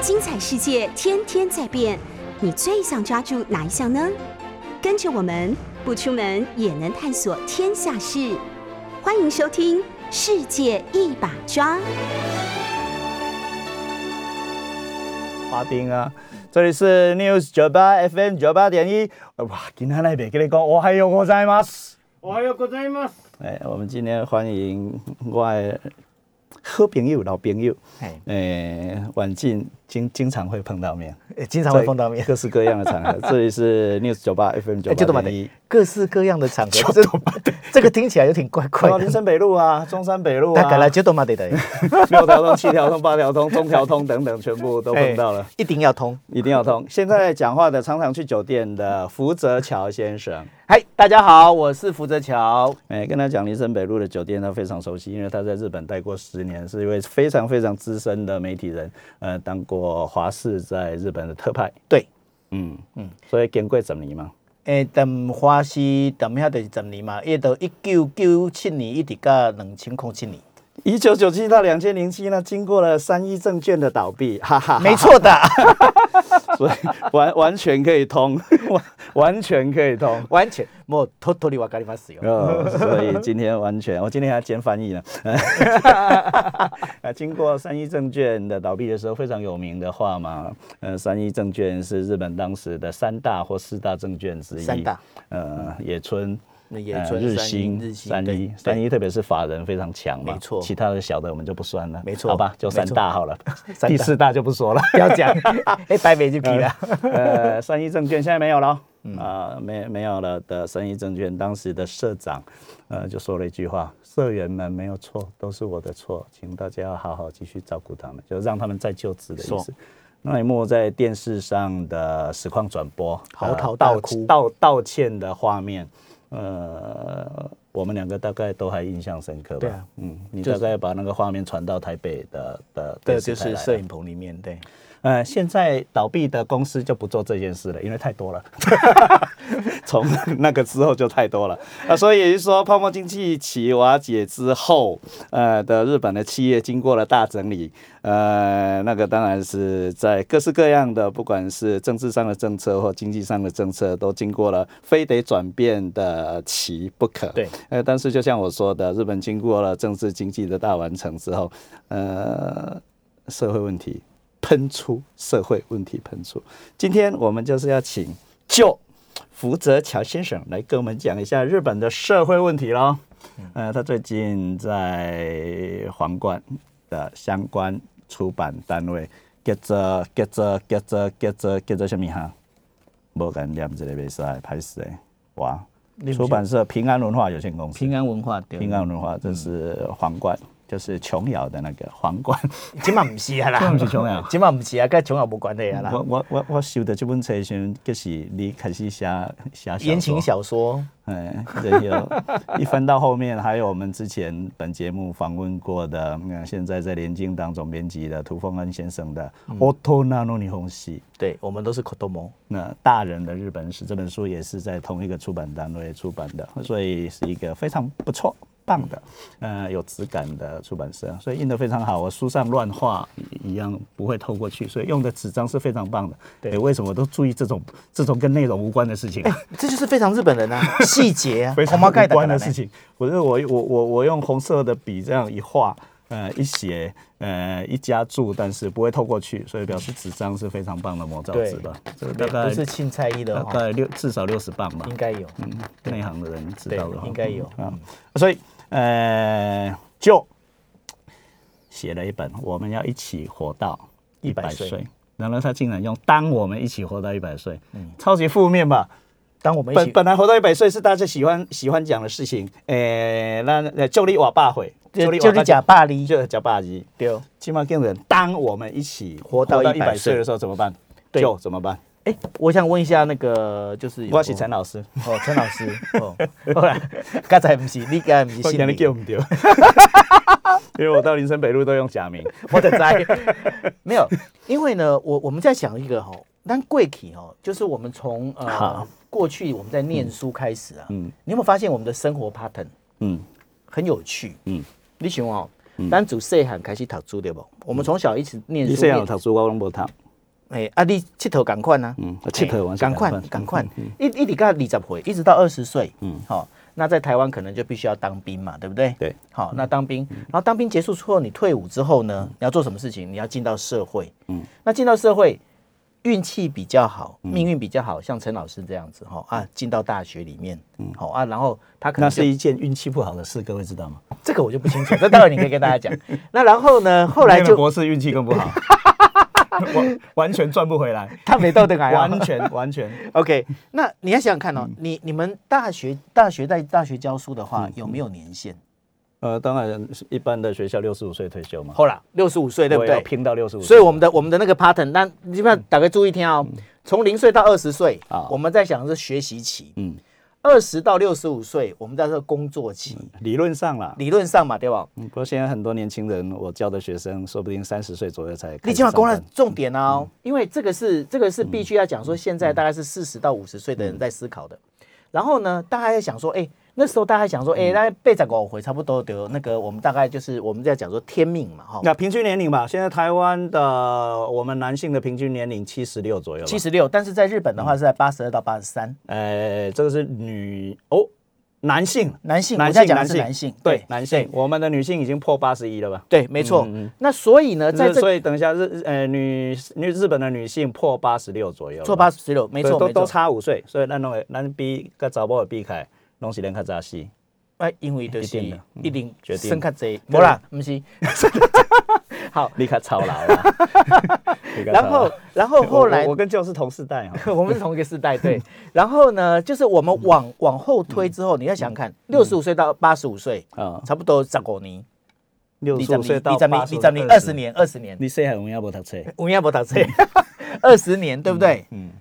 精彩世界天天在变，你最想抓住哪一项呢？跟着我们不出门也能探索天下事，欢迎收听《世界一把抓》。华丁啊，这里是 News 九八 FM 九八点一。哇，今天那边跟你讲，我还有ございます。おはようございます。哎，我们今天欢迎我的好朋友、老朋友，哎，哎，晚近 经经常会碰到面，诶经常会碰到面，各式各样的场合。这里是 News 九八 FM 九八点一。各式各样的场合，这这个听起来有点怪怪哦，林。森北路啊，中山北路大概来啊，就都嘛得的，六条通、七条通、八条通、中条通等等，全部都碰到了。哎一定要通。一定要通。现在讲话的常常去酒店的福泽桥先生，嗨，大家好，我是福泽桥。哎，跟他讲林森北路的酒店，他非常熟悉，因为他在日本待过十年，是一位非常非常资深的媒体人，呃，当过华视在日本的特派，对，嗯嗯，所以经过十年嘛，诶，等华视等遐就是十年嘛，伊到一九九七年一直到两千零七年，一九九七到两千零七呢，经过了三一证券的倒闭，哈哈哈没，错的，所以完完全可以通，完完全可以通。完全冇 totally わかりますよ。哦，所以今天完全，我今天还兼翻译呢。啊，经过三一证券的倒闭的时候，非常有名的话嘛，呃，三一证券是日本当时的三大或四大证券之一。三大，呃，野村。 日新三一三一特别是法人非常强嘛，没错。其他的小的我们就不算了，没错好吧，就三大好了，第四大就不说了。不要讲，哎，白眉就皮了。呃，三一证券现在没有了，嗯。啊、没没有了的三一证券当时的社长，呃，就说了一句话：社员们没有错，都是我的错，请大家要好好继续照顾他们，就让他们再就职的意思。说。那一幕在电视上的实况转播，嚎啕大哭。道道歉的画面，呃，我们两个大概都还印象深刻吧？对啊。嗯，你大概把那个画面传到台北的的对，电就是摄影棚里面，对，呃，现在倒闭的公司就不做这件事了，因为太多了。从那个之后就太多了啊，所以也就是说，泡沫经济起瓦解之后，呃的日本的企业经过了大整理，呃，那个当然是在各式各样的，不管是政治上的政策或经济上的政策，都经过了非得转变的期不可。对，呃，但是就像我说的，日本经过了政治经济的大完成之后，呃，社会问题喷出，社会问题喷出。今天我们就是要请就福泽桥先生来跟我们讲一下日本的社会问题喽。呃，他最近在皇冠的相关出版单位，叫做叫做叫做叫做叫做什么哈？无敢念这个袂使，歹势诶，哇！出版社平安文化有限公司，平安文化对平安文化，这是皇冠，就是琼瑶的那个皇冠。今嘛唔是啊啦，这不是琼瑶。今嘛唔是啊，跟琼瑶无关系啊啦。我我我我收到这本册的时候，就是你开始写写言情，小说，哎，对有。一翻到后面，还有我们之前本节目访问过的，嗯，现在在联经当总编辑的涂凤恩先生的《Oto no Nihon 系对我们都是 Kotomo，那大人的日本史这本书也是在同一个出版单位出版的，所以是一个非常不错、棒的，呃，有质感的出版社，所以印的非常好。我书上乱画一样不会透过去，所以用的纸张是非常棒的。对诶为什么都注意这种这种跟内容无关的事情？这就是非常日本人啊，细节啊，非常红毛盖无关的事。情。我是我我我我用红色的笔这样一画，呃，一写，呃，一加注，但是不会透过去，所以表示纸张是非常棒的魔造纸吧。这个大概不是青菜一的大，概六至少六十磅吧应。该有。嗯，内行的人知道的，应该有。啊。所以呃，就写了一本《我们要一起活到一百岁。岁》，然后他竟然用“当我们一起活到一百岁”，嗯。超级负面吧？当我们一起，本本来活到一百岁是大家喜欢喜欢讲的事情，诶，那那就你瓦爸会，就就是假巴黎，就假爸级，对。起码跟人，当我们一起活到一百岁。岁的时候怎么办？对。就怎么办？哎，我想问一下，那个就是有我是陈老师，哦，陈老师哦，后来刚才不是你刚才不是姓李叫不对，因为我到林森北路都用假名。我的在没有，因为呢，我我们在想一个哈，但贵体哦，就是我们从呃好过去我们在念书开始啊，嗯你有没有发现我们的生活 pattern 嗯很有趣？嗯你想哦，咱自细汉开始读书对不？我们从小一直念你书念，细汉有读书，我拢无读。哎，啊，你佚佗赶快啊，嗯，佚佗完赶快赶快，一一直到二十岁，一直到二十岁，嗯，好，那在台湾可能就必须要当兵嘛，对不对？对，好，那当兵，然后当兵结束之后，你退伍之后呢，你要做什么事情？你要进到社会，嗯，那进到社会，运气比较好，命运比较好，像陈老师这样子，哈啊，进到大学里面，嗯，好啊，然后他可能那是一件运气不好的事，各位知道吗？这个我就不清楚，这待会你可以跟大家讲。那然后呢，后来就博士运气更不好，完完全赚不回来，他没到的来啊，完全完全。OK，那你要想想看哦，你你们大学大学在大学教书的话，有没有年限？呃，当然一般的学校六十五岁退休嘛，后来，六十五岁对不对？拼到六十五。所以我们的我们的那个 pattern，那基本上大概注意听哦，从零岁到二十岁啊。我们在想的是学习期；嗯，二十到六十五岁，我们在这工作期。理论上啦，理论上嘛，对吧？嗯不过现在很多年轻人，我教的学生，说不定三十岁左右才。你今晚讲了重点哦，因为这个是这个是必须要讲说，现在大概是四十到五十岁的人在思考的。然后呢，大家在想说，哎，那时候大家想说，哎，大概被十五回差不多得那个，我们大概就是我们在讲说天命嘛，哈，那平均年龄吧，现在台湾的我们男性的平均年龄七十六左右。七十六，但是在日本的话是在八十二到八十三，呃，这个是女哦，男性，男性，男性男性是男性，对男性，我们的女性已经破八十一了吧？对，没错。嗯嗯。那所以呢，在所以等一下日呃女女日本的女性破八十六左右了吧，做八十六，没错，都都。差五岁，所以咱拢会咱比甲查某的比起来，拢是咱较早死。哎，因为就是一定决定生较济，无啦，不是。好，你较操劳啦。然后然后后来我我跟教师同世代哈。我们是同一个世代，对。然后呢，就是我们往往后推之后，你要想想看，六十五岁到八十五岁，啊，差不多十五年，六十五岁到八二十年，二十，年，二十年，你细汉有影无读册？有影无读册，二十年，对不对？嗯，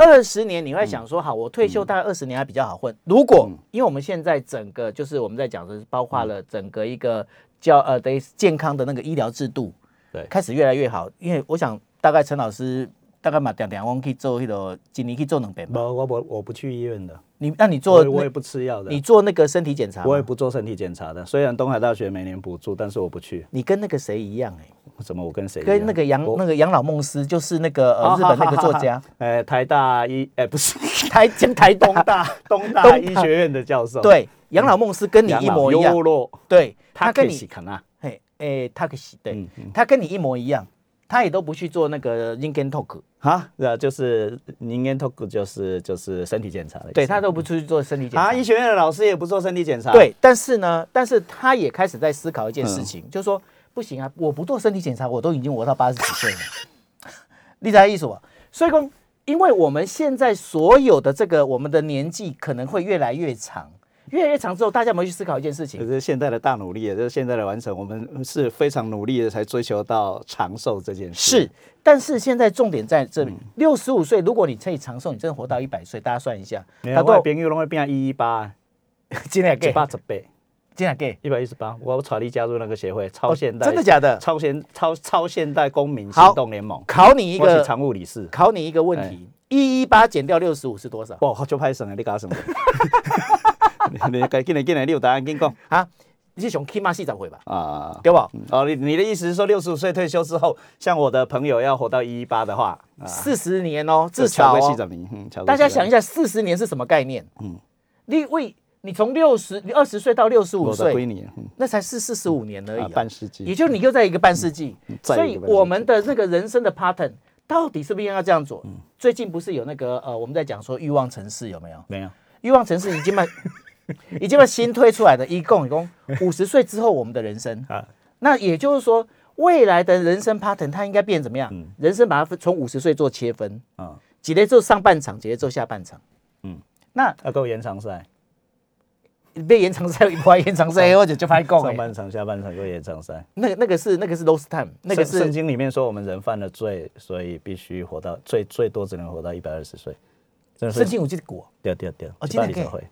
二十年你会想说，好，我退休大概二十年还比较好混。如果因为我们现在整个就是我们在讲的是包括了整个一个叫呃等于健康的那个医疗制度，对开始越来越好。因为我想大概陈老师大概嘛点点我们可以做那个今年可以做两遍不，吧。我我我不去医院的，你那你做我也不吃药的，你做那个身体检查吗，我也不做身体检查的。虽然东海大学每年补助，但是我不去。你跟那个谁一样哎、怎么我跟谁？跟那个杨那个杨老梦思，就是那个呃哦日本那个作家，呃，台大医，哎，不是 台 讲台东东大东大医学院的教授，，对杨老梦思跟你一模一样对他他跟你可以看啊，嘿，诶，他可喜对嗯，他跟你一模一样，他也都不去做那个 i n g a n talk，哈，啊，就是您跟 talk 就是就是身体检查的，对他都不出去做身体检啊，查医。学院的老师也不做身体检查，，对，但是呢，但是他也开始在思考一件嗯事情，就是说不行啊，我不做身体检查，我都已经活到八十几岁了，理解意思吧？所以说，因为我们现在所有的这个我们的年纪可能会越来越长，越来越长之后，大家有没有去思考一件事情这？是现在的大努力，这是现在的完成，我们是非常努力的才追求到长寿这件事。是，但是现在重点在这嗯里，六十五岁，如果你可以长寿，你真的活到一百岁，大家算一下，没有，我的朋友拢会变一一八，今天给，一百十倍，今天给，一百一十八。我传你加入那个协会，超现代，哦真的假的？超现超超现代公民行动联盟，考你一个，常务理事。考你一个问题，一一八减掉六十五是多少？哇，就拍省了，你搞什么？你赶紧来，进来，你有答案，跟你讲啊，你是想起码四十岁吧，啊。对不？哦，你你的意思是说，六十五岁退休之后，像我的朋友要活到一一八的话，啊，四十年哦，至少哦。超过四十年，嗯，超过40大家想一下，四十年是什么概念？嗯，你为你从六十，你二十岁到六十五岁，嗯。那才是四十五年而已啊，啊、半世纪，也就你又在一个半世纪，所以我们的那个人生的 pattern 到底是不是应该这样做？嗯。最近不是有那个呃，我们在讲说欲望城市有没有？没有，欲望城市已经把 已经把新推出来的，一共一共五十岁之后我们的人生。啊。那也就是说未来的人生 pattern 它应该变怎么样？嗯。人生把它分从五十岁做切分，啊，几类做上半场，几类做下半场。嗯。那要够延长赛，被延长赛，不延长赛，或者就拍够上半场、下半场又延长赛。那个那个是那个是 lost time，那个是圣圣经里面说我们人犯了罪，所以必须活到最最多只能活到一百二十岁。圣经有这个果，对对对，一哦真的可以百二十岁，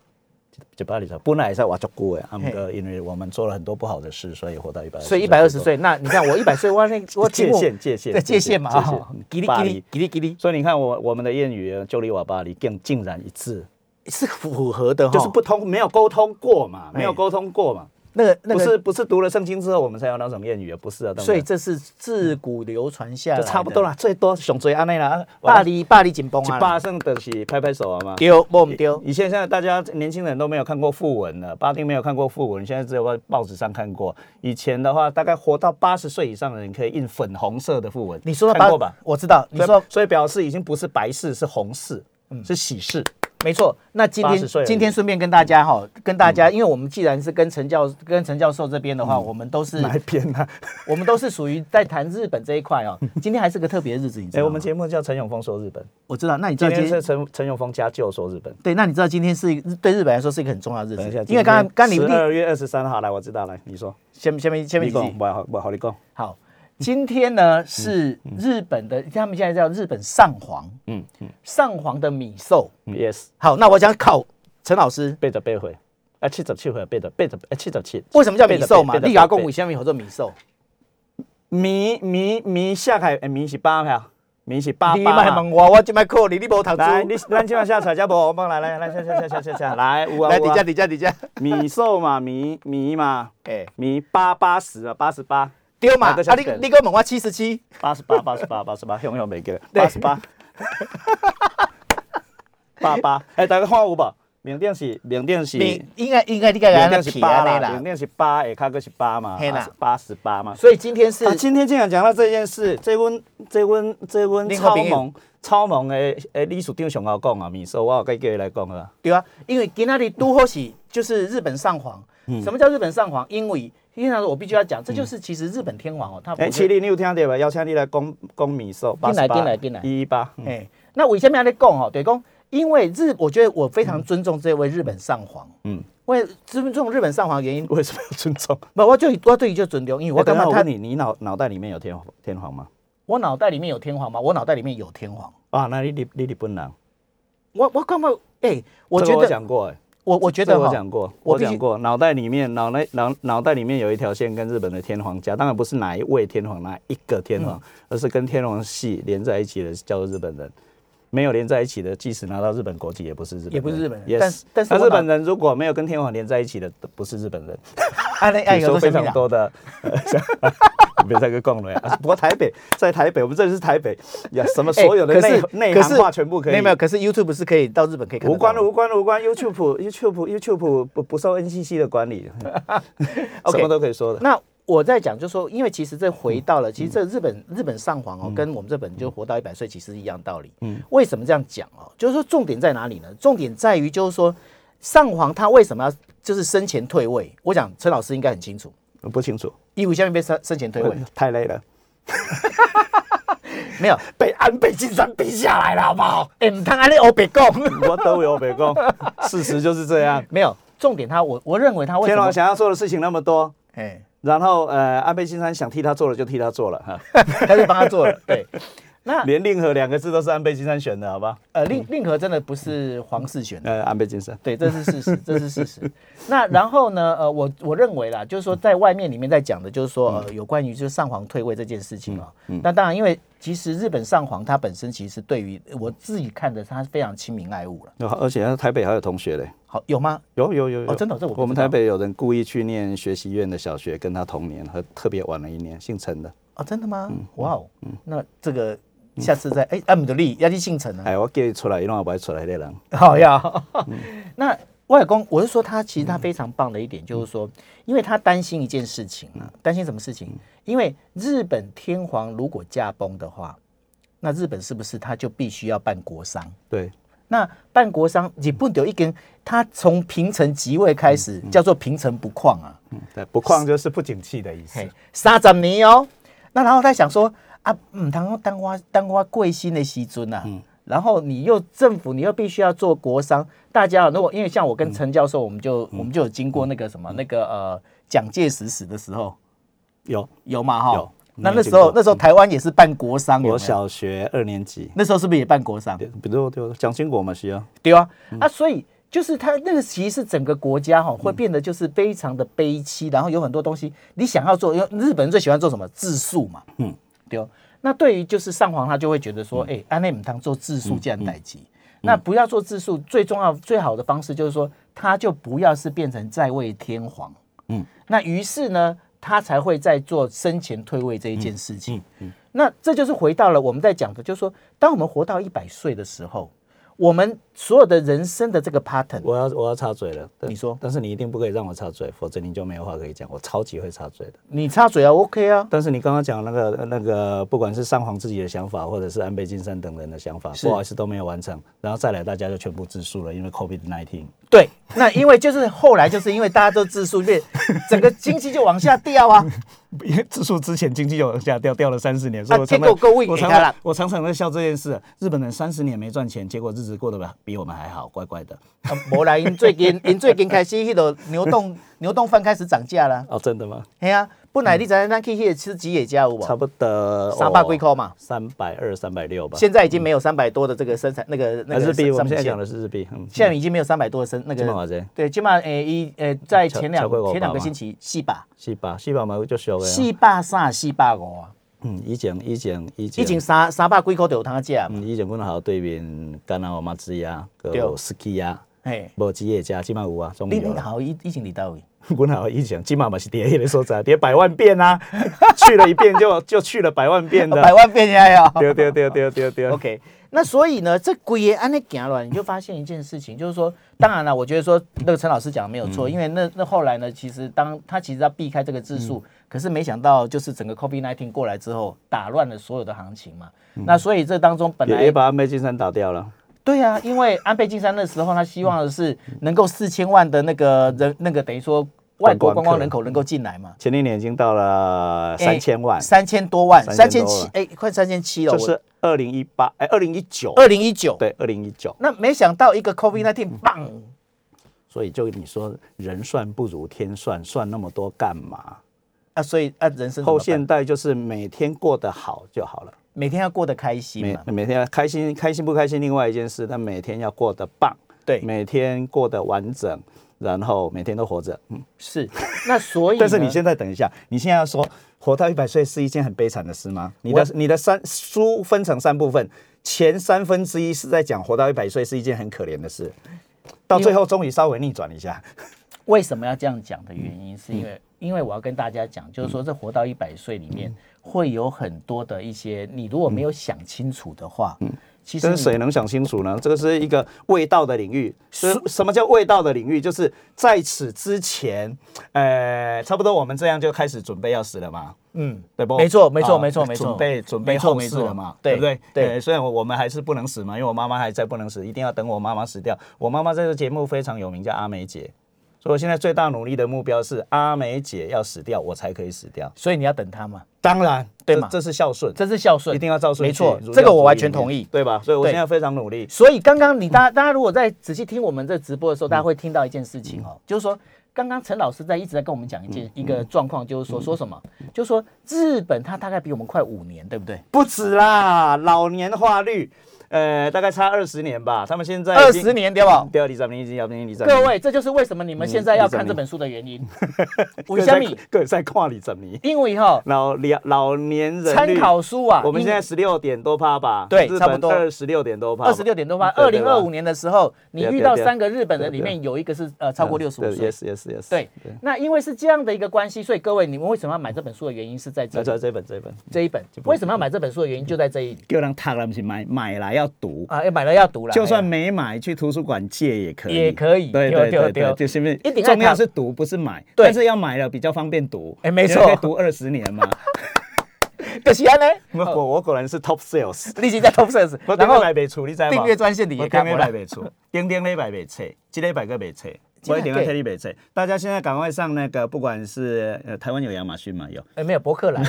一百二十岁，本来是活足久的，啊，嘿。不过因为我们做了很多不好的事，所以活到一百。所以一百二十岁。那你看我一百岁，我那我 界限界限对界限嘛，哈，叽哩叽哩巴黎。叽哩叽哩，所以你看我我们的谚语“就里瓦巴黎”更竟然一致，是符合的，就是不通，没有沟通过嘛，没有沟通过嘛。那个那个，不是不是读了圣经之后我们才有那种谚语，不是啊，所以这是自古流传下来，就差不多啦，最多上最安内啦。巴黎巴黎紧绷啊，巴圣的是拍拍手啊嘛。丢不丢？以前现在大家年轻人都没有看过副文了，巴丁没有看过副文，现在只有在报纸上看过。以前的话，大概活到八十岁以上的人可以印粉红色的副文。你说看过吧？我知道。你说，所以表示已经不是白事，是红事，是喜事。没错，那今天今天顺便跟大家哈，跟大家，因为我们既然是跟陈教跟陈教授这边的话，我们都是哪一边呢？我们都是属于在谈日本这一块哦。今天还是个特别日子，你知道吗？我们节目叫陈永峰说日本，我知道。那你知道今天是陈陈永峰家舅说日本？对，那你知道今天是对日本来说是一个很重要的日子，因为刚刚刚你十二月二十三号来，我知道来，你说先先先先你讲？我好我好你讲好。今天呢是日本的，他们现在叫日本上皇，嗯嗯，上皇的米寿，yes。好，那我想考陈老师，背着背回，啊，七十七回背着背着，啊，七十七。为什么叫米寿嘛？立牙公五下面有做米寿，米米米下海，米是八票，米是八八。你卖问我，我就卖考你，你无读书。来，你咱今晚下彩家无，我帮来来来下下下下下下来，来底下底下底下。米寿嘛，米米嘛，哎，米八八十啊，八十八。丢嘛？啊，你你给我问我七十七，八十八，八十八，八十八，向向没给，八十八，八八。哎，大家看有无？缅甸是缅甸是，应该应该你个缅甸是八啦，缅甸是八，下卡个是八嘛，八十八嘛。所以今天是，今天竟然讲到这件事，这温这温这温超萌超萌的诶，李处长上好讲啊，米寿，我该叫伊来讲啊。对啊，因为今仔日都好是就是日本上皇。什么叫日本上皇？因为因为我必须要讲，这就是其实日本天皇哦，他哎，麒麟，你有听到吧？邀请你来讲讲米寿，进来进来进来，一一八。哎，那为什么要来讲哦？对讲，因为日，我觉得我非常尊重这位日本上皇。嗯，为尊重日本上皇原因，为什么要尊重？不，我就我对你就尊重，因为我刚刚问你，你脑脑袋里面有天天皇吗？我脑袋里面有天皇吗？我脑袋里面有天皇啊，那你你你你不能。我我刚刚哎，我觉得讲过哎。我我觉得我讲过，我讲过，脑袋里面脑袋脑脑袋里面有一条线跟日本的天皇家，当然不是哪一位天皇哪一个天皇，而是跟天皇系连在一起的叫做日本人。没有连在一起的，即使拿到日本国籍，也不是日本，也不是日本人。但但是日本人如果没有跟天皇连在一起的，不是日本人。你说非常多的，别再去逛了呀。不过台北在台北，我们这里是台北呀，什么所有的内内涵话全部可以。没有，可是 YouTube 是可以到日本可以看。无关无关无关，YouTube YouTube YouTube 不不受 NCC 的管理，什么都可以说的。那。我在讲，就说，因为其实这回到了，其实这日本日本上皇哦，跟我们这本就活到一百岁，其实一样道理。嗯，为什么这样讲哦？就是说重点在哪里呢？重点在于就是说上皇他为什么要就是生前退位？我想陈老师应该很清楚，不清楚。义务下面被生生前退位，太累了。没有被安倍晋三逼下来了，好不好？哎，他安利欧北贡，我都有北贡，事实就是这样。没有重点，他我我认为他为天龙想要做的事情那么多，哎。然后，呃，安倍晋三想替他做了，就替他做了，哈，他就帮他做了，对。那连令和两个字都是安倍晋三选的，好吧？呃，令令和真的不是皇室选的，呃，安倍晋三，对，这是事实，这是事实。那然后呢，呃，我我认为啦，就是说在外面里面在讲的，就是说呃，有关于就是上皇退位这件事情啊。那当然，因为其实日本上皇他本身其实对于我自己看的，他非常亲民爱物了。而且台北还有同学嘞，好有吗？有有有有，真的这我我们台北有人故意去念学习院的小学，跟他同年和特别晚了一年，姓陈的。哦，真的吗？哇哦，那这个。下次再哎，阿姆德利要去姓陈呢？哎，我叫你出来，一弄也不会出来的人。好呀，那外公，我是说他其实他非常棒的一点，就是说，因为他担心一件事情啊，担心什么事情？因为日本天皇如果驾崩的话，那日本是不是他就必须要办国丧？对，那办国商你不得一根，他从平成即位开始叫做平成不况啊，嗯，对，不况就是不景气的意思。三十年哦，那然后他想说。啊，嗯，当当花当花贵心的西尊呐，嗯，然后你又政府，你又必须要做国商，大家如果因为像我跟陈教授，我们就我们就有经过那个什么那个呃蒋介石死的时候，有。有嘛哈，有，那那时候那时候台湾也是办国商，我小学二年级，那时候是不是也办国商？比如对蒋经国嘛需要，对啊，啊，所以就是他那个其实整个国家哈会变得就是非常的悲戚，然后有很多东西你想要做，因为日本人最喜欢做什么？自述嘛，嗯。对哦，那对于就是上皇，他就会觉得说，哎，安内姆汤做自述这样代级，那不要做自述，最重要最好的方式就是说，他就不要是变成在位天皇，嗯，那于是呢，他才会在做生前退位这一件事情。嗯。那这就是回到了我们在讲的，就是说，当我们活到一百岁的时候，我们所有的人生的这个 pattern，我要我要插嘴了，你说但是你一定不可以让我插嘴，否则你就没有话可以讲。我超级会插嘴的。你插嘴啊，OK 啊，但是你刚刚讲那个那个，不管是上皇自己的想法，或者是安倍晋三等人的想法，不好意思都没有完成，然后再来大家就全部自述了，因为 COVID nineteen。对，那因为就是后来就是因为大家都自述，变整个经济就往下掉啊。因为自述之前经济就往下掉，掉了三十年，所以啊我常常结果各位我常常我常常在笑这件事。日本人三十年没赚钱，结果日子过得比我们还好，怪怪的。啊无啦，因最近因最近开始迄个牛冻 牛冻饭开始涨价了。哦，真的吗？嘿啊，本来你知影咱去迄个吃吉野家有无？差不多三百几块嘛，三百二、三百六吧。现在已经没有三百多的这个生产那个那个日币我们现在讲的是日币，嗯，现在已经没有三百多的生那个对，起码诶一诶在前两前两个星期四百。四百四百嘛就俗的啊。四百三四百五啊，嗯，以前以前以前。已经三三百几块就有通食嘛，嗯，以前阮好对面干那我妈子呀，对。有 ski 呀，嘿，无吉野家，即码有啊，总你有啦。你好以以前伫倒位？阮校以前即马嘛是伫迄个所在，跌百万遍啊，去了一遍就就去了百万遍的。百万遍呀呀。对对对对对对。OK，那所以呢，这鬼安那行了，你就发现一件事情，就是说，当然了，我觉得说那个陈老师讲的没有错，因为那那后来呢，其实当他其实要避开这个字数，可是没想到就是整个 COVID 1 9过来之后，打乱了所有的行情嘛。那所以这当中本来也也把安倍晋三打掉了。对啊，因为安倍晋三那时候他希望的是能够四千万的那个人，那个等于说外国观光光人口能够进来嘛，前一年已经到了三千万，三千多万，三千，七哎，快三千七了，就是二零一八哎，二零一九，二零一九。对，二零一九。那没想到一个 COVID 1 9棒。所以就你说人算不如天算，算那么多干嘛？啊，所以啊，人生后现代就是每天过得好就好了，每天要过得开心每嘛，每天要开心开心不开心另外一件事，但每天要过得棒，对，每天过得完整，然后每天都活着。嗯，是。那所以，但是你现在等一下，你现在要说活到一百岁是一件很悲惨的事吗？你的你的三书分成三部分，前三分之一是在讲活到一百岁是一件很可怜的事，到最后终于稍微逆转一下。为什么要这样讲的原因，是因嗯为因为我要跟大家讲，就是说这活到一百岁里面会有很多的一些，你如果没有想清楚的话，其实谁能想清楚呢？这个是一个味道的领域。什什么叫味道的领域？就是在此之前，呃，差不多我们这样就开始准备要死了嘛，嗯，对不？没错没错啊没错没错准备准备后事了嘛，对对不对？对呃虽然我我们还是不能死嘛，因为我妈妈还在不能死，一定要等我妈妈死掉。我妈妈这个节目非常有名，叫阿梅姐。所以我现在最大努力的目标是阿梅姐要死掉，我才可以死掉。所以你要等她嘛，当然，对嘛这这是孝顺，这是孝顺，一定要照顺。没错，这个我完全同意。对吧？所以我现在非常努力。所以刚刚你大家大家如果在仔细听我们这直播的时候，大家会听到一件事情哦，就是说刚刚陈老师在一直在跟我们讲一件一个状况，就是说说什么，就是说日本它大概比我们快五年，对不对？不止啦，老年化率，呃，大概差二十年吧。他们现在二十年对吧？对，李长明已经要年，李长各位，这就是为什么你们现在要看这本书的原因。为什么？各在看李长明。因为哈，老老老年人参考书啊，我们现在十六点多趴吧，对差不多二十六点多趴，二十六点多趴。二零二五年的时候，你遇到三个日本人，里面有一个是呃超过六十五对岁。，yes yes yes，对，那因为是这样的一个关系，所以各位，你们为什么要买这本书的原因是在这里这本这本，这一本。为什么要买这本书的原因就在这一叫人读了不是买买来要读，啊？要买了要读了，就算没买，去图书馆借也可以，也可以对对对对对对，对。就是因为一定要重要是读，不是买，对。但是要买了比较方便读，哎没错。读二十年嘛。就是安呢。我果我果然是 top sales，你已经在 Top Sales，我然后顶礼拜袂出，你知道吗？订阅专线你也看我顶过了。礼拜袂出，顶顶礼拜袂册，这 礼拜个袂册，我一定要替你袂册。大家现在赶快上那个，不管是呃台湾有亚马逊嘛，有。哎，没有博客来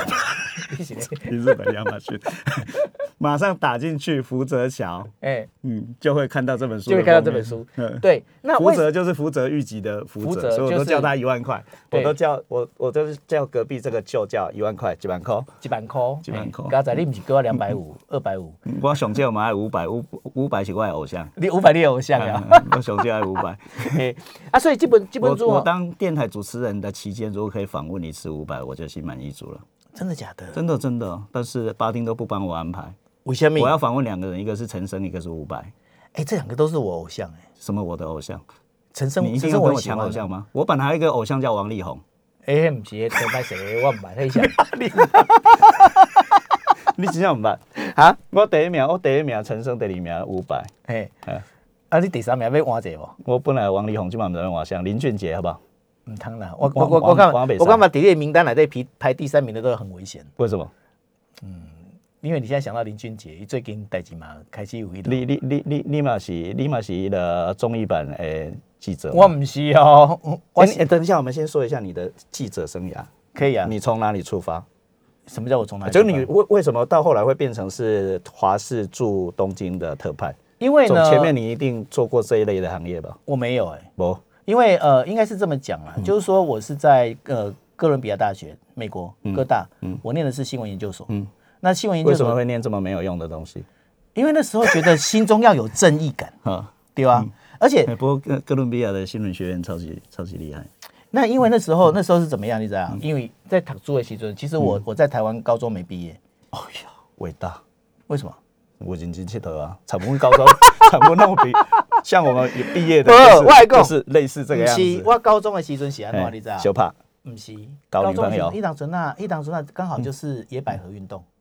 日本亚马逊，马上打进去福泽桥，哎，嗯，就会看到这本书，就会看到这本书。对，那福为泽就是福泽谕吉的福福泽泽，所以我都叫他一万块，我都叫我我都是叫隔壁这个就叫一万块，几万块。一万块，一万块。刚才你不是给我两百五、二百五，我上少嘛爱五百，五五百是我的偶像，你五百你有偶像啊？我上少爱五百。嘿啊，所以基本基本我我当电台主持人的期间，如果可以访问一次五百，我就心满意足了。真的假的？真的真的，但是巴丁都不帮我安排。为什么我？要访问两个人，一个是陈升，一个是伍佰。哎，这两个都是我偶像哎，什么我的偶像？陈升，你一跟我抢偶像吗？我本来还有一个偶像叫王力宏，哎，不是，头拍谁？我唔捌，你想？你真正唔捌？啊？我第一名，我第一名陈升，第二名伍佰。嘿，哎啊，你第三名要换者无？我本来王力宏今晚唔知道画像林俊杰，好不好？唔通啦，我我我我看我看嘛，底列名单来对排排第三名的都很危险，为什么？嗯因为你现在想到林俊杰，最近代志嘛开始有一种。你你你你你嘛是你嘛是伊的综艺版诶记者。我唔是哦，我哎，等一下，我们先说一下你的记者生涯。可以啊。你从哪里出发？什么叫我从哪里出發？就是你为为什么到后来会变成是华视驻东京的特派？因为呢，前面你一定做过这一类的行业吧？我没有哎、不，因为呃，应该是这么讲嗯啦，就是说我是在呃哥伦比亚大学，美国哥大，我念的是新闻研究所，嗯那新闻研究所，为什么会念这么没有用的东西？因为那时候觉得心中要有正义感，啊，对吧？而且不过哥哥伦比亚的新闻学院超级超级厉害。那因为那时嗯候那时候是怎么样，你知道？因为在读书的时阵，其实嗯我我在台湾高中没毕业，哎呀，伟大！为什么？我已经记得啊，产部高中产部那么比 像我们毕业的，不就是就是类似这个样子。我高中的时阵是安怎哎你知道？小怕不是，搞高中的女朋友一档存那一档存那刚好就是野百合运动。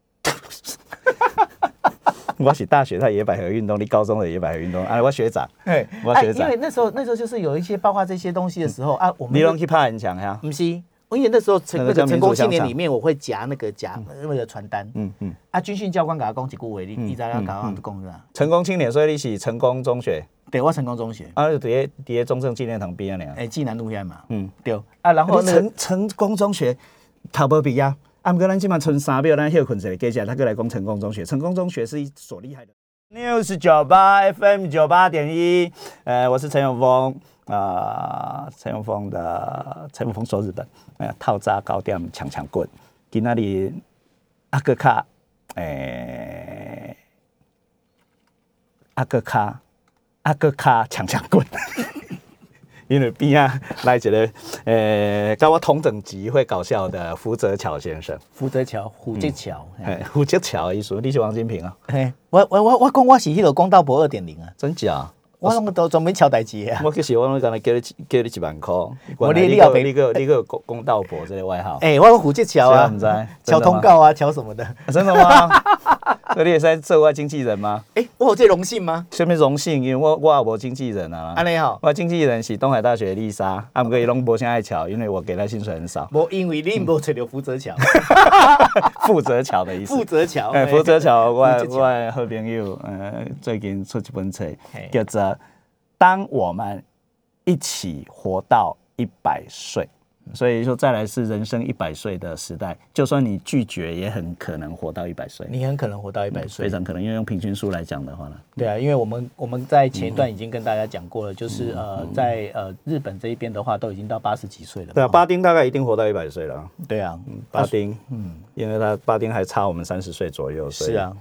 我是大学在野百合运动，你高中的野百合运动，啊，我学长，对，我学长哎因为那时候那时候就是有一些包括这些东西的时候啊，我们你拢去拍很强呀？不是，因为那时候成那个成功青年里面，我会夹那个夹那个传单。嗯嗯，啊，军训教官给他讲一句话，你你知道要搞样讲是吧？成功青年，所以你是成功中学，对，我成功中学，啊，就伫伫中正纪念堂边啊，哎，济南路线嘛，嗯，对。啊，然后成成功中学头无毕业，啊，毋过咱即满剩三秒，咱休困一下，接下来他过来讲成功中学。成功中学是一所厉害的。News 九八 FM 九八点一，呃，我是陈永峰啊，陈、永峰的陈永峰说日本，呃，套扎高点强强棍，今那里阿哥卡，诶、阿哥卡，阿哥卡强强棍。因为边啊来一个，呃，跟我同等级会搞笑的福泽桥先生，福泽桥、虎吉桥。嘿哎，福泽桥的意思，你是王金平啊？嘿，我我我我讲我是迄个公道博二点零啊，真假？我拢都专门敲代志的啊。我其实我拢刚才叫你叫你一万块，我你你你要你个你个公公道婆这个外号，哎，我负责桥啊谁啊不知道，敲通告啊，敲什么的。真的吗？所以你也是在做我经纪人吗？哎，我有这荣幸吗？什么荣幸？因为我我也无经纪人啊安。尼好，我经纪人是东海大学丽莎，啊，不过伊拢无啥爱巧，因为我给他薪水很少。无因为你无找到福泽桥，负责桥 的意思。负责桥，哎，负责桥，我我的好朋友，呃，最近出一本册嘿，叫做《当我们一起活到一百岁》。所以说，再来是人生一百岁的时代，就算你拒绝，也很可能活到一百岁，你很可能活到一百岁非。常可能。因为用平均数来讲的话呢，对啊，因为我们我们在前一段已经跟大家讲过了，嗯就是呃，在呃日本这一边的话，都已经到八十几岁了嘛。对啊，巴丁大概一定活到一百岁了。对啊，巴丁，嗯，因为他巴丁还差我们三十岁左右，所以是啊，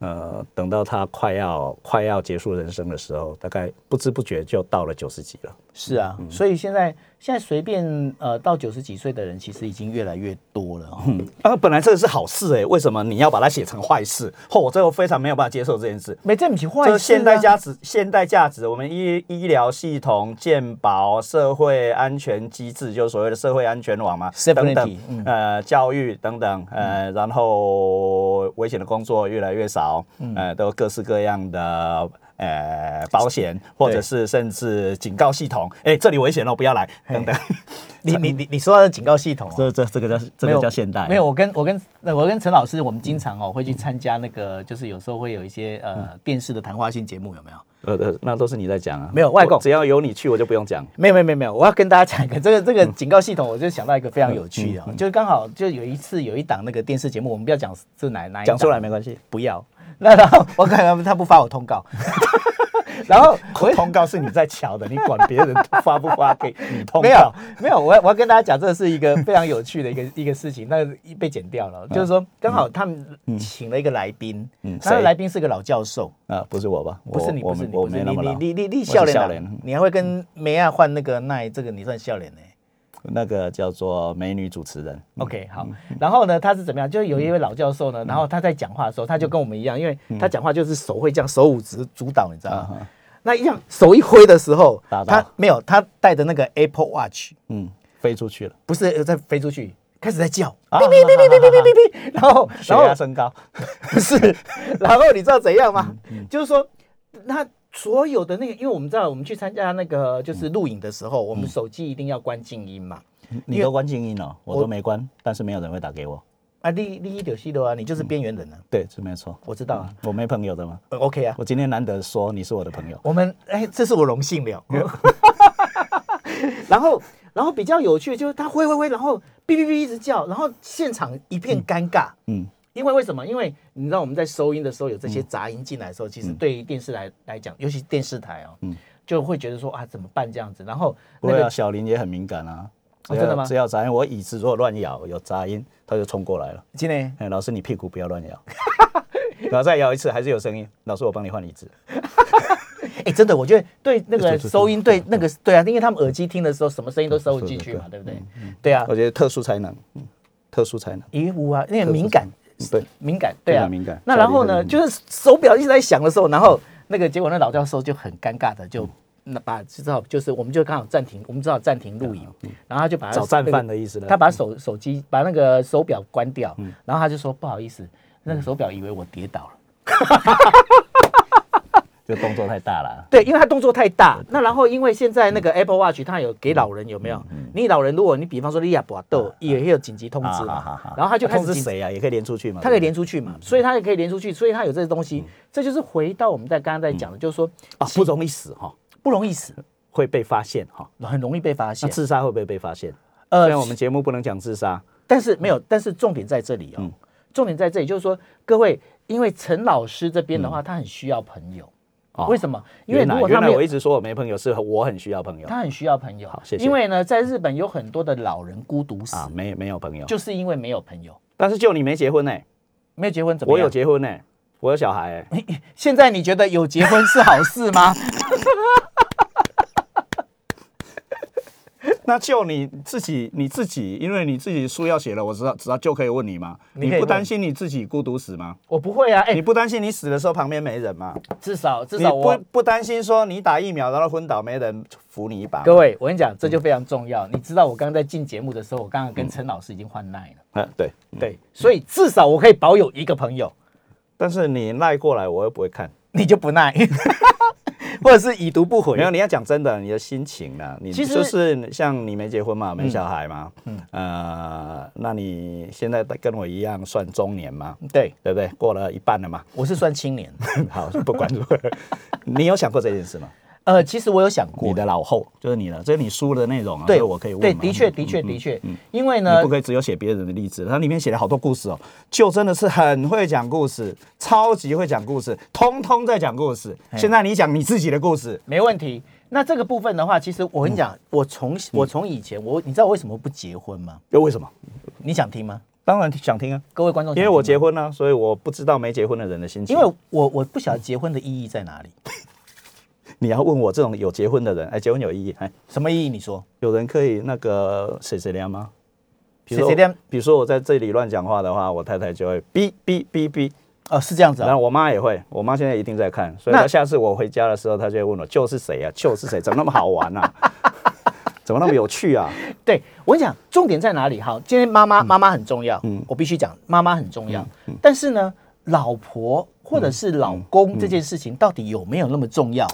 呃，等到他快要快要结束人生的时候，大概不知不觉就到了九十几了。是啊，所以现在现在随便呃到九十几岁的人，其实已经越来越多了、哦。啊，本来这个是好事哎，为什么你要把它写成坏事？哦，我最后非常没有办法接受这件事。没这不是坏事、现代价值，现代价值，我们医医疗系统、健保、社会安全机制，就是所谓的社会安全网嘛等等嗯，呃，教育等等，呃，然后危险的工作越来越少，呃，都各式各样的。呃，保险或者是甚至警告系统，哎，这里危险了，不要来，等等。你你你你说的警告系统、哦，这这这个叫这个叫现代，没有，我跟我跟呃我跟陈老师，我们经常哦会去参加那个，就是有时候会有一些呃电视的谈话性节目，有没有？呃呃，那都是你在讲啊，没有外公。只要有你去，我就不用讲。没有没有没有没有，我要跟大家讲一个 这个这个警告系统，我就想到一个非常有趣的、哦，就是刚好就有一次有一档那个电视节目，我们不要讲是哪哪一档。讲出来没关系。不要。那然后我可能他不发我通告，然后我通告是你在瞧的，你管别人发不发给你通告？没有没有，我要我要跟大家讲，这是一个非常有趣的一个一个事情，那个被剪掉了。就是说，刚好他们请了一个来宾，嗯那个谁来宾是个老教授，啊，不是我吧？不是你，不是你，你。你你你你笑脸啊笑脸，你还会跟梅亚换那个奈，这个你算笑脸呢。那个叫做美女主持人，OK，好，然后呢，他是怎么样？就是有一位老教授呢，然后他在讲话的时候，他就跟我们一样，因为他讲话就是手会这样手舞足主导，你知道吗？那一样手一挥的时候，他没有，他带着那个 Apple Watch，嗯，飞出去了，不是呃在飞出去，开始在叫，啊哔哔哔哔哔哔哔哔哔，然后血然后压升高，不是，然后你知道怎样吗？嗯。就是说，那所有的那个，因为我们知道，我们去参加那个就是录影的时候，我们手机一定要关静音嘛。你都关静音了，我都没关，但是没有人会打给我。啊，你你有戏的啊，你就是边缘人啊，对，是没错。我知道啊。我没朋友的吗？呃 OK 啊，我今天难得说你是我的朋友。我们哎，这是我荣幸了。然后，然后比较有趣的就是他挥挥挥，然后哔哔哔一直叫，然后现场一片尴尬。嗯，因为为什么？因为你知道我们在收音的时候有这些杂音进来的时候，其实对于电视来来讲，尤其是电视台哦，嗯就会觉得说啊怎么办这样子。然后那个小林也很敏感啊。哦真的吗只要杂音，我椅子如果乱摇有杂音，他就冲过来了。今天哎，老师你屁股不要乱摇，然后再摇一次还是有声音，老师我帮你换椅子。哎，真的，我觉得对那个 收音对那个对啊，因为他们耳机听的时候，什么声音都收进去嘛，对不对？对啊我，觉得特殊才能，嗯，特殊才能，咦无啊，那个敏感对，敏感，对啊，敏感那然后呢，就是手表一直在响的时候，然后那个结果那老教授就很尴尬的就。那把知道就是，我们就刚好暂停，我们知道暂停录影，然后他就把他找战犯的意思了。他把手手机把那个手表关掉，然后他就说不好意思，那个手表以为我跌倒了。就动作太大了。对，因为他动作太大。那然后因为现在那个 Apple Watch 它有给老人有没有？你老人如果你比方说你亚博豆也有紧急通知嘛然后他就开始紧通知谁啊？也可以连出去嘛。它可以对连出去嘛，所以它也可以连出去，所以它有这些东西。这就是回到我们在刚刚在讲的，就是说啊，不容易死哈，不容易死，会被发现哈。很容易被发那现。自杀会不会被发现？呃虽然我们节目不能讲自杀，但是没有，但是重点在这里哦，嗯重点在这里，就是说各位，因为陈老师这边的话，他很需要朋友。为什么？因为如果他没有，原来我一直说我没朋友，是我很需要朋友他很需要朋友。好谢谢因为呢，在日本有很多的老人孤独死，啊，没没有朋友，就是因为没有朋友，但是就你没结婚呢，没有结婚怎么我？有结婚呢，我有小孩欸，现在你觉得有结婚是好事吗？那就你自己你自己，因为你自己书要写了，我知道知道就可以问你吗？你不担心你自己孤独死吗？我不会啊，哎、你不担心你死的时候旁边没人吗？至少至少我不不担心说你打疫苗然后昏倒没人扶你一把？各位，我跟你讲，这就非常重要。你知道我刚刚在进节目的时候，我刚刚跟陈老师已经换赖了，啊，对，对，所以至少我可以保有一个朋友，但是你赖过来，我又不会看。你就不赖，或者是已读不回没。有，你要讲真的，你的心情呢，你就是像你没结婚嘛，没小孩嘛，嗯，呃，那你现在跟我一样算中年嘛，对，对不对？过了一半了嘛，我是算青年。好，不管如何，你有想过这件事吗？呃，其实我有想过你，的老后就是你了，这是你书的内容啊，对我可以问对，的确，嗯的确，嗯的确嗯，因为呢你不，可以只有写别人的例子，它里面写了好多故事哦，就真的是很会讲故事，超级会讲故事，通通在讲故事。现在你讲你自己的故事，没问题。那这个部分的话，其实我跟你讲，我从我从以前，我你知道我为什么不结婚吗？又为什么？你想听吗？当然想听啊，各位观众因为我结婚了、所以我不知道没结婚的人的心情。因为我我不晓得结婚的意义在哪里，你要问我这种有结婚的人，哎，结婚有意义？哎，什么意义？你说有人可以那个谁谁凉吗？比如说谁谁凉比如说我在这里乱讲话的话，我太太就会哔哔哔哔，哦，是这样子啊然后。我妈也会，我妈现在一定在看，所以她下次我回家的时候，她就会问我就是谁啊，就是谁，怎么那么好玩啊？怎么那么有趣啊？对我跟你讲，重点在哪里？好，今天妈妈妈妈很重要，嗯我必须讲妈妈很重要。但是呢，老婆或者是老公这件事情到底有没有那么重要？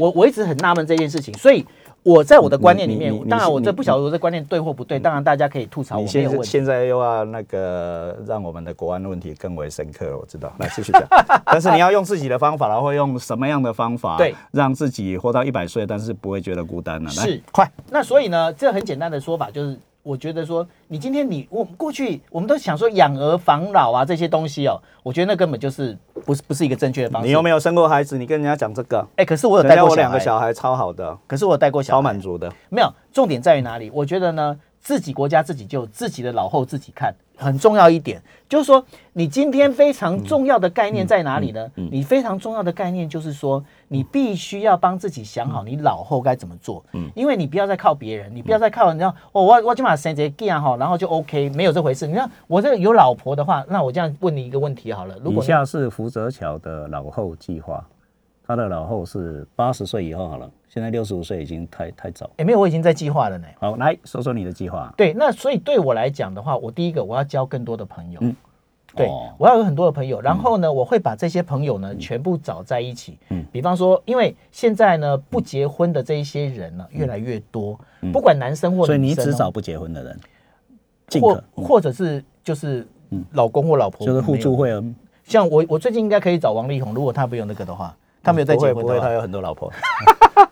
我我一直很纳闷这件事情，所以我在我的观念里面当然我这不晓得我这观念对或不对，当然大家可以吐槽我你现在。现在又要那个让我们的国安问题更为深刻了，我知道。来继续讲，但是你要用自己的方法，然后会用什么样的方法，对，让自己活到一百岁，但是不会觉得孤单呢？来是快，那所以呢，这很简单的说法就是，我觉得说，你今天你我们过去我们都想说养儿防老啊这些东西哦，我觉得那根本就是不是不是一个正确的方式。你有没有生过孩子？你跟人家讲这个，哎、可是我有带过两个小孩超好的，可是我有带过小孩超孩，满足的。没有，重点在于哪里？我觉得呢，自己国家自己救，自己的老后自己看，很重要一点。就是说，你今天非常重要的概念在哪里呢？你非常重要的概念就是说，你必须要帮自己想好你老后该怎么做。嗯，因为你不要再靠别人，你不要再靠你知道，哦，我我今晚生这个哈，然后就 OK，没有这回事。你看我这个有老婆的话，那我这样问你一个问题好了，如果以下是福泽桥的老后计划，他的老后是八十岁以后好了，现在六十五岁已经太太早。哎，没有，我已经在计划了呢。好，来说说你的计划。对，那所以对我来讲的话，我第一个我要交更多的朋友。嗯对哦，我要有很多的朋友，然后呢，我会把这些朋友呢全部找在一起。嗯。比方说，因为现在呢不结婚的这一些人呢越来越多，不管男生或嗯所以你只找不结婚的人，或可或者是就是老公或老婆，就是互助。会啊。像我，我最近应该可以找王力宏，如果他没有那个的话，他没有在结婚不会，他有很多老婆。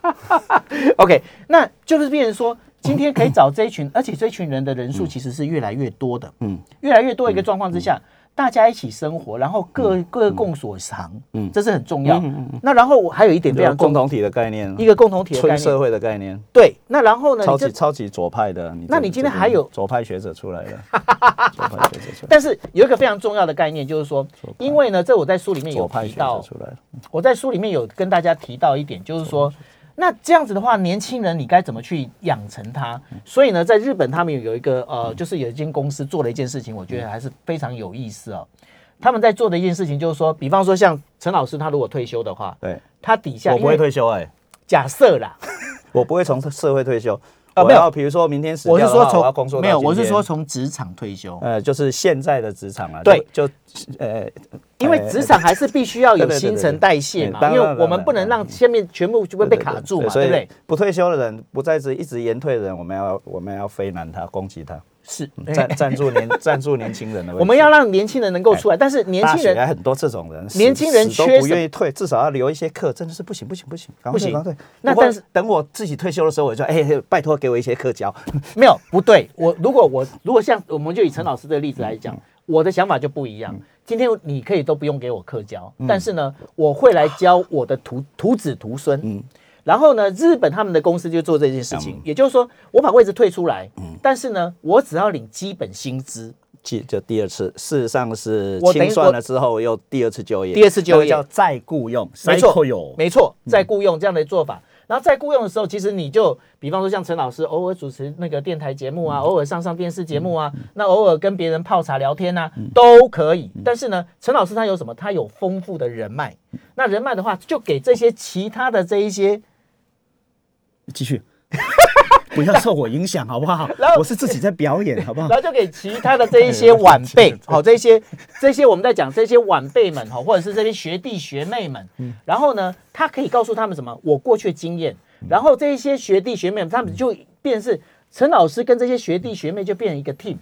OK，那就是变成说，今天可以找这一群，而且这一群人的人数其实是越来越多的，嗯。嗯，越来越多一个状况之下，大家一起生活，然后各各共所长，嗯。嗯，这是很重要。那然后我还有一点非有常共同体的概念，一个共同体的概纯社念，会的概念，对。那然后呢，超级超级左派的。那你今天还有左派学者出来了，左派学者出来，但是有一个非常重要的概念，就是说，因为呢，这我在书里面有提到，出来。我在书里面有跟大家提到一点，就是说，那这样子的话，年轻人你该怎么去养成他？所以呢，在日本他们有一个呃，就是有一间公司做了一件事情，我觉得还是非常有意思哦。他们在做的一件事情就是说，比方说像陈老师他如果退休的话，对，他底下我不会退休哎，假设啦，我不会从社会退休。啊没有。比如说明天死我是说从没有，我是说从职场退休，呃，就是现在的职场啊，对。就，呃，因为职场还是必须要有 新陈代谢嘛，因为我们不能让下面全部就会被卡住嘛，对不对？不退休的人，不在职一直延退的人，我们要我们要非难他，攻击他，是，赞赞助年 赞助年轻人的问题。我们要让年轻人能够出来，但是年大轻人还很多这种人，年轻人死都缺不愿意退，至少要留一些课，真的是不行不行不行，不行那但是等我自己退休的时候，我就哎、拜托给我一些课教。没有不对，我如果我如果像我们就以陈老师的例子来讲，我的想法就不一样。今天你可以都不用给我课教，但是呢，我会来教我的徒徒子徒孙。嗯然后呢，日本他们的公司就做这件事情，也就是说，我把位置退出来，但是呢，我只要领基本薪资。记就第二次，事实上是清算了之后又第二次就业，第二次就业。叫再雇佣，没错 cycle，没错，再雇佣这样的做法。然后在雇佣的时候，其实你就比方说像陈老师偶尔主持那个电台节目啊，偶尔上上电视节目啊，那偶尔跟别人泡茶聊天啊，都可以。但是呢，陈老师他有什么？他有丰富的人脉。那人脉的话，就给这些其他的这一些，继续。不要受我影响，好不好？然后？我是自己在表演，好不好？然？后就给其他的这一些晚辈，好，这些这些我们在讲这些晚辈们哈，或者是这些学弟学妹们，然后呢，他可以告诉他们什么？我过去的经验，然后这一些学弟学妹们，他们就变成是陈老师跟这些学弟学妹就变成一个 team。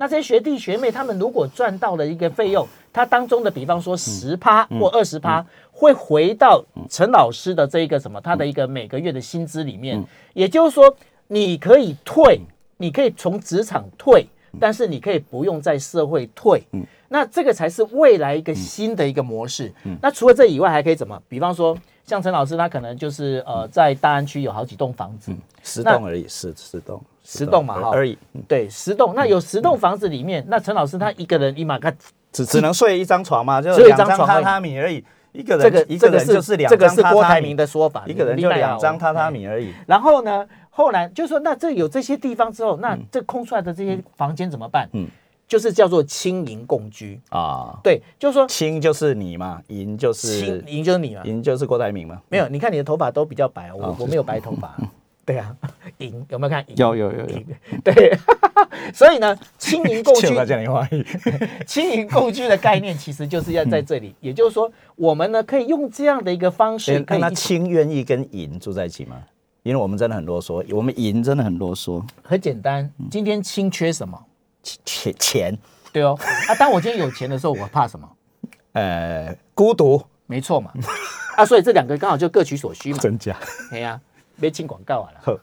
那这些学弟学妹他们如果赚到了一个费用，他当中的比方说十趴或二十趴，会回到陈老师的这一个什么他的一个每个月的薪资里面。也就是说，你可以退，你可以从职场退，但是你可以不用在社会退。嗯那这个才是未来一个新的一个模式。嗯那除了这以外，还可以怎么？比方说，像陈老师他可能就是呃，在大安区有好几栋房子，十栋而已，十十栋，十栋嘛哈而已，嗯对，十栋。那有十栋房子里面，那陈老师他一个人一马看只只能睡一张床嘛，就只有一两张榻榻米而已。一个人这个一这个人就是两这个张榻榻米是郭台铭的说法，一个人就两张榻榻米。米而已。然后呢，后来就说那这有这些地方之后，那这空出来的这些房间怎么办？嗯就是叫做轻盈共居。啊，对，就是说轻就是你嘛，银就轻是盈就是你嘛。银就是郭台铭嘛。没有，你看你的头发都比较白，我哦我没有白头发。对啊，银有没有看？有有有有，对，所以呢，轻盈共居。轻盈共居的概念其实就是要在这里，也就是说，我们呢可以用这样的一个方式，可那那以一起清愿意跟银住在一起吗？因为我们真的很啰嗦，我们赢真的很啰嗦，很简单。今天轻缺什么？钱钱，对哦，啊，当我今天有钱的时候，我怕什么？呃，孤独，没错嘛，啊，所以这两个刚好就各取所需嘛。真假？哎呀，别进广告啊啦。呵，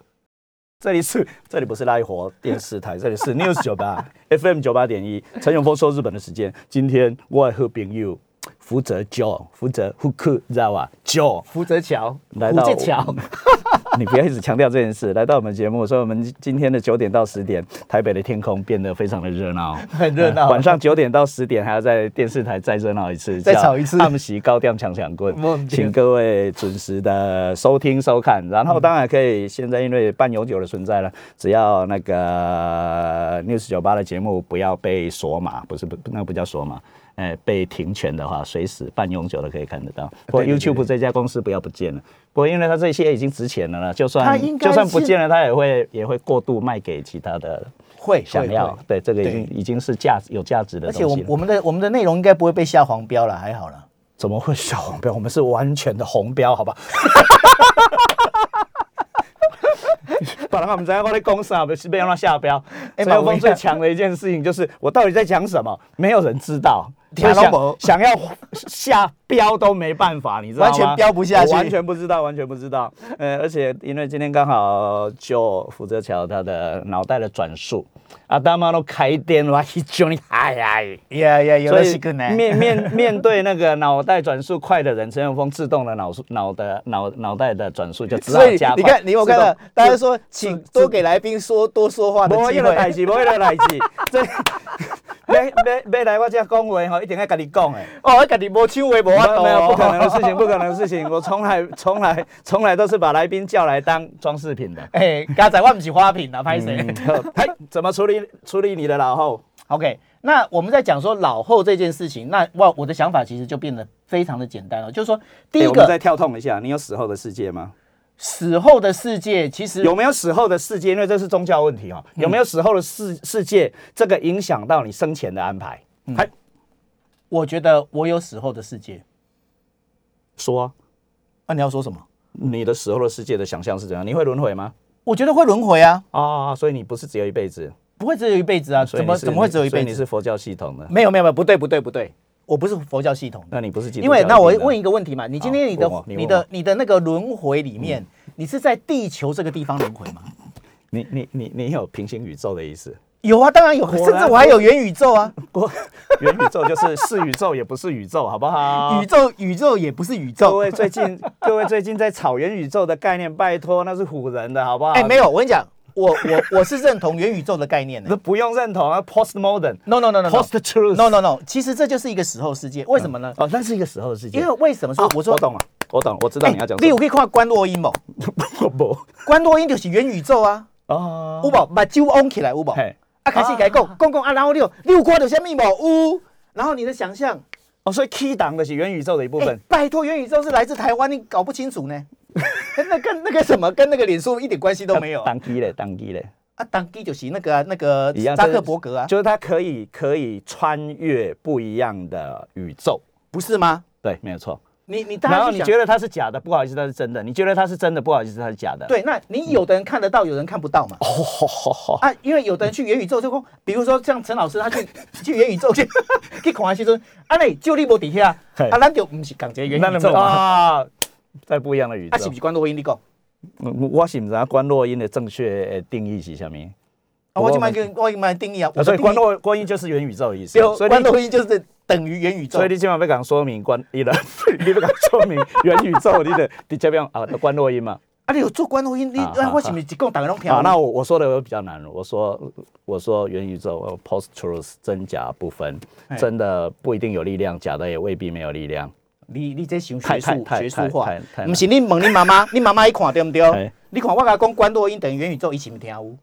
这里是这里不是拉一活电视台，这里是 News 九八 FM 九八点一，陈永峰说日本的时间。今天我和朋友负责 Joe，负责 Hook，知道吧？Joe，福泽桥，来到福建桥，你不要一直强调这件事。来到我们节目，所以我们今天的九点到十点，台北的天空变得非常的热闹，很热闹。晚上九点到十点还要在电视台再热闹一次，再吵一次他们席高调抢抢棍 请各位准时的收听收看。然后当然可以，现在因为半永久的存在了，只要那个 News 九八的节目不要被锁码，不是不那个不叫锁码。哎被停权的话，随时半永久的可以看得到。不过 YouTube 这家公司不要不见了，不过因为它这些已经值钱了啦，就它算就算不是见了，它也会也会过度卖给其他的会想要会。对，这个已对经已经是价值有价值的而且我东西。我们的我们的内容应该不会被下黄标了，还好了。怎么会下黄标？我们是完全的红标，好吧？本来我们在我在公司啊，不是被让他下标。哎陈友峰最强的一件事情就是，我到底在讲什么，没有人知道。听所以都没想想要下标都没办法，你知道吗？完全标不下去完全不知道，完全不知道。呃，而且因为今天刚好就福泽桥他的脑袋的转速，啊，大妈都开电话一叫你，哎呀。呀呀，有所以。面面 面对那个脑袋转速快的人，陈永峰自动的脑速脑的脑脑袋的转速就只好加快。你看，你有看到大家说，请多给来宾说多说话的机会。迄个代志，无迄个代志，这要要要来我这讲话吼，一定要跟你讲诶。哦，我跟你无抢话无法度哦没有不可能的事情，不可能的事情。我从来从来从来都是把来宾叫来当装饰品的。哎，刚才我不是花瓶啊，拍谁嗯，怎么处理处理你的老后？？OK，那我们在讲说老后这件事情，那我我的想法其实就变得非常的简单了，就是说，第一个欸我们再跳痛一下，你有死后的世界吗？死后的世界，其实有没有死后的世界？因为这是宗教问题哦。有没有死后的世世界？这个影响到你生前的安排？还我觉得我有死后的世界。说啊那、你要说什么？你的死后的世界的想象是怎样？你会轮回吗？我觉得会轮回啊，啊，所以你不是只有一辈子，不会只有一辈子啊，怎么怎么会只有一辈子？你是佛教系统的，没有没有没有，不对不对不对，我不是佛教系统的。那你不是基督因为那我问一个问题嘛，你今天你的你的你的那个轮回里面，你是在地球这个地方轮回吗？你你你你有平行宇宙的意思？有啊，当然有，甚至我还有元宇宙啊，我，元宇宙就是是宇宙，也不是宇宙，好不好？宇宙宇宙也不是宇宙各。位最近 各位最近在炒元宇宙的概念，拜托那是唬人的，好不好？哎，没有，我跟你讲，我我我是认同元宇宙的概念的这。不用认同啊，postmodern。No no no no no Post truth no no no，其实这就是一个死后世界，为什么呢？哦，那是一个时候的世界。因为为什么说哦我说我懂了，我懂，我知道哎你要讲什么。你有可以看关洛音不？不不关洛音就是元宇宙啊，哦有无？目睭往起来有无？嘿啊，开始甲伊讲讲讲啊，然后你有你有看到什么无？有，然后你的想象，哦，所以 key 档的是元宇宙的一部哎分。拜托，元宇宙是来自台湾，你搞不清楚呢？那跟那个什么，跟那个脸书一点关系都没有啊！当机嘞，当机嘞，啊当机就是那个啊那个。扎克伯格啊，就是他可以可以穿越不一样的宇宙。不是吗？对，没有错。你你然后你觉得它是假的，不好意思，它是真的；你觉得它是真的，不好意思，它是假的。对，那你有的人看得到，有人看不到嘛？哦，啊，因为有的人去元宇宙就说，比如说像陈老师，他去去元宇宙去 去看的时阵，啊，你就你无底下，嘿啊，咱就不是讲这个元宇宙，啊，在不一样的宇啊，宙是不。是关洛音你讲？嗯我是不知道关洛音的正确的定义是什么。啊，我就买跟我买定义啊，所以关洛观音就是元宇宙的意思。对，所以你关洛音就是等于元宇宙所以。你今晚要讲说明关一了，你不讲 说明元宇宙，你的你这边啊关洛音嘛。啊，你有做关洛音，你啊啊，我是不是一共打个拢听有？啊，那我我说的我比较难了。我说我说元宇宙呃 post truth 真假不分，真的不一定有力量，假的也未必没有力量。你你这想太学术太学术化太太太，不是你问你妈妈，你妈妈一看对不对嘿？你看我甲讲关洛音等于元宇宙，伊是毋是听有？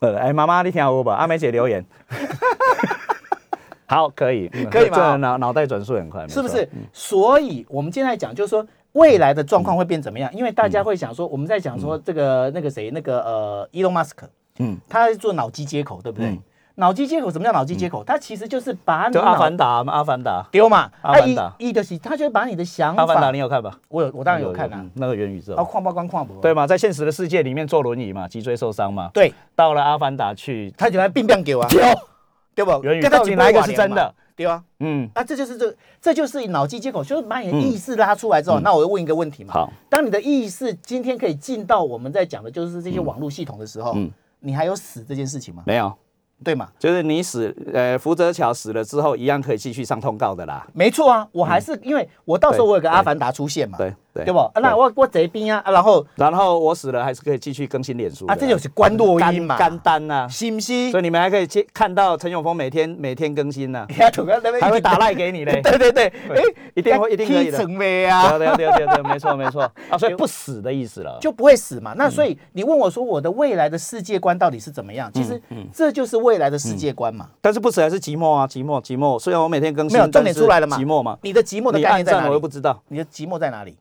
呃，哎，妈妈，你听我吧，阿梅姐留言。好，可以，嗯可以吗这脑脑袋转速很快，是不是？？所以我们今天来讲，就是说未来的状况会变怎么样？因为大家会想说，我们在讲说这个那个谁，那个呃，Elon Musk，嗯，他在做脑机接口，对不对嗯？脑机接口什么叫脑机接口？它其实就是把阿凡达嘛，阿凡达，丢嘛，阿凡达。一的是，他就是把你的想法。阿凡达，你，有看吧？我有我当然有看啊。嗯，那个元宇宙。啊，，矿包光看不，对吗？在现实的世界里面坐轮椅嘛，脊椎受伤嘛，对，到了阿凡达去，他就来病变给我丢，对不？元宇跟他几到底哪一个是真的？对啊，嗯，啊，这就是这这就是脑机接口，就是把你的意识拉出来之后，那我就问一个问题嘛，好，当你的意识今天可以进到我们在讲的就是这些网络系统的时候，嗯。你还有死这件事情吗？没有，对嘛？就是你死，呃，福泽桥死了之后，一样可以继续上通告的啦。没错啊，我还是、因为我到时候我有个阿凡达出现嘛，对对对不？啊那我我这边啊，啊然后然后我死了还是可以继续更新脸书啊，这就是关落音嘛，干单呐、是不是？所以你们还可以去看到陈永峰每天每天更新呢、还会打赖给你嘞。对对对，哎，一定会一定可以的成为啊，对对对对对，没错没错 啊，所以不死的意思了。就不会死嘛。那所以你问我说我的未来的世界观到底是怎么样？其实这就是未来的世界观嘛。但是不死还是寂寞啊，寂寞寂寞。虽然我每天更新，没有重点出来了嘛寂寞嘛。你的寂寞的你概念在哪里我又不？知道。你的寂寞在哪里？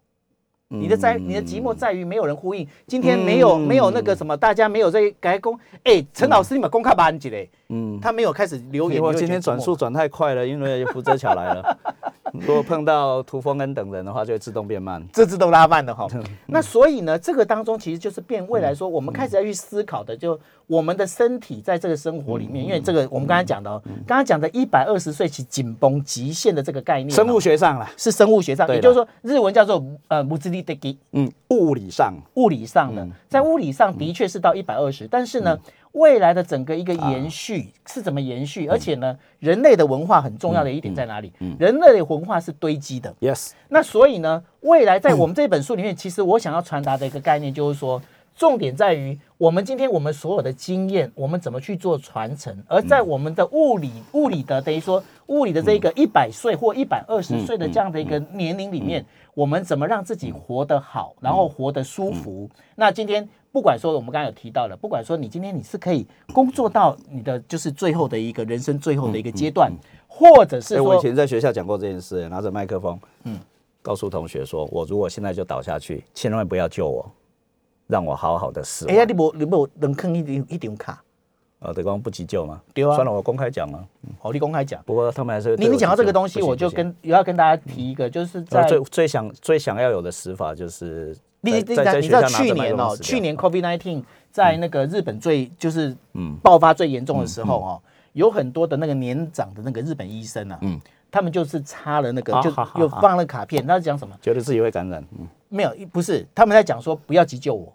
嗯你的在你的寂寞在于没有人呼应，今天没有没有那个什么，大家没有在改工。哎，陈老师你们公开班级嘞，嗯，他没有开始留言。我今天转速转太快了，因为福泽桥来了。如果碰到涂峰恩等人的话，就会自动变慢。这自动拉慢的哈。嗯。那所以呢，这个当中其实就是变未来说，我们开始要去思考的，就我们的身体在这个生活里嗯面，因为这个我们刚才讲的哦，刚刚讲的一百二十岁起紧绷极限的这个概念哦，生物学上啦，是生物学上，也就是说日文叫做呃物质力的嗯，物理上，物理上的，在物理上的确是到一百二十，但是呢，未来的整个一个延续是怎么延续？而且呢，人类的文化很重要的一点在哪里？人类的文化是堆积的。yes，那所以呢，未来在我们这本书里面，其实我想要传达的一个概念就是说，重点在于我们今天我们所有的经验，我们怎么去做传承，而在我们的物理物理的等于说物理的这一个一百岁或一百二十岁的这样的一个年龄里面，我们怎么让自己活得好，然后活得舒服？那今天。不管说我们刚刚有提到了，不管说你今天你是可以工作到你的就是最后的一个人生最后的一个阶段，或者是哎，我以前在学校讲过这件事，拿着麦克风，嗯，告诉同学说，我如果现在就倒下去，千万不要救我，让我好好的死哎呀，亡。你无你无能坑一张一张卡，呃，对方不急救吗？对啊算了，我公开讲了。好，你公开讲。不过他们还是你你讲到这个东西，我就跟也要跟大家提一个，就是呃在最最想最想要有的死法就是你你你知道去年哦，去年 COVID nineteen 在那个日本最就是爆发最严重的时候哦，有很多的那个年长的那个日本医生啊，他们就是插了那个就好好好好。有放了卡片，他讲什么？觉得自己会感染，嗯，没有，不是，他们在讲说不要急救我，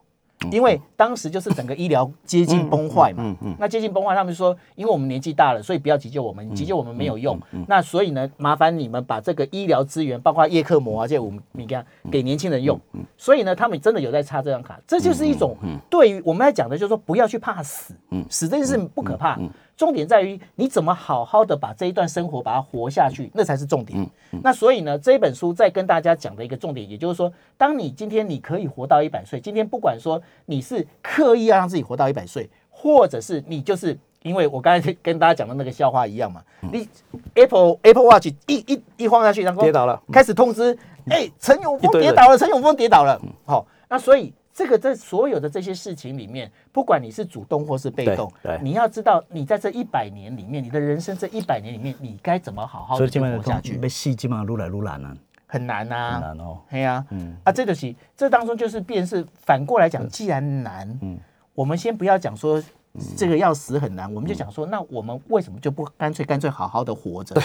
因为当时就是整个医疗接近崩坏嘛。那接近崩坏，他们就说，因为我们年纪大了，所以不要急救我们，急救我们没有用。那所以呢，麻烦你们把这个医疗资源，包括叶克膜啊这些，我们你看给年轻人用。所以呢，他们真的有在插这张卡，这就是一种对于我们来讲的，就是说不要去怕死，死这件事不可怕。重点在于你怎么好好的把这一段生活把它活下去，那才是重点。那所以呢，这一本书在跟大家讲的一个重点，也就是说，当你今天你可以活到一百岁，今天不管说你是刻意要让自己活到一百岁，或者是你就是因为我刚才跟大家讲的那个笑话一样嘛，你 Apple Apple Watch 一一一晃下去，然后跌倒了开始通知，哎，陈永峰跌倒了，陈永峰跌倒了。好，那所以。这个在所有的这些事情里面，不管你是主动或是被动对。对，你要知道，你在这一百年里面，你的人生这一百年里面，你该怎么好好的活下去，被戏基本上撸来撸来呢，很难呐、很难哦。对呀、啊，这就是这当中就是便是反过来讲，既然难，嗯。我们先不要讲说这个要死很难，我们就讲说，那我们为什么就不干脆干脆好好的活着？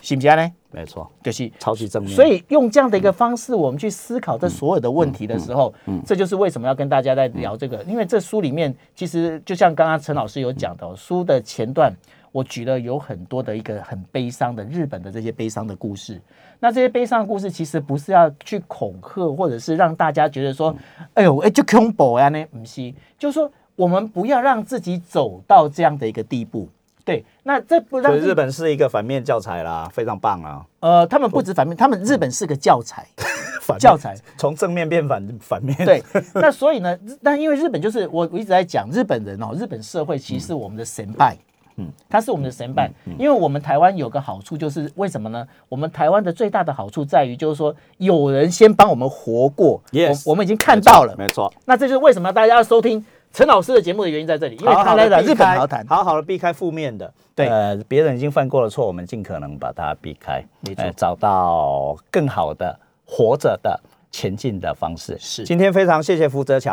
行不行呢？没错，就是超级正面。所以用这样的一个方式，我们去思考这所有的问题的时候，这就是为什么要跟大家在聊这个。因为这书里面其实就像刚刚陈老师有讲的哦，书的前段我举了有很多的一个很悲伤的日本的这些悲伤的故事。那这些悲伤的故事其实不是要去恐吓，或者是让大家觉得说，哎呦，哎就恐怖呀呢？不是，就是说我们不要让自己走到这样的一个地步。对，那这不让日本是一个反面教材啦，非常棒啊。呃，他们不止反面，他们日本是个教材。反面教材从正面变反反面，对，那所以呢，但因为日本就是我我一直在讲日本人哦，日本社会其实是我们的神拜。嗯，他是我们的神拜，因为我们台湾有个好处，就是为什么呢？我们台湾的最大的好处在于，就是说有人先帮我们活过 Yes 我我们已经看到了。没错。那这就是为什么大家要收听陈老师的节目的原因在这里，因为好他来了日本。好好的避开负面的，对呃，别人已经犯过的错，我们尽可能把它避开，没错呃找到更好的活着的前进的方式。是今天非常谢谢福泽桥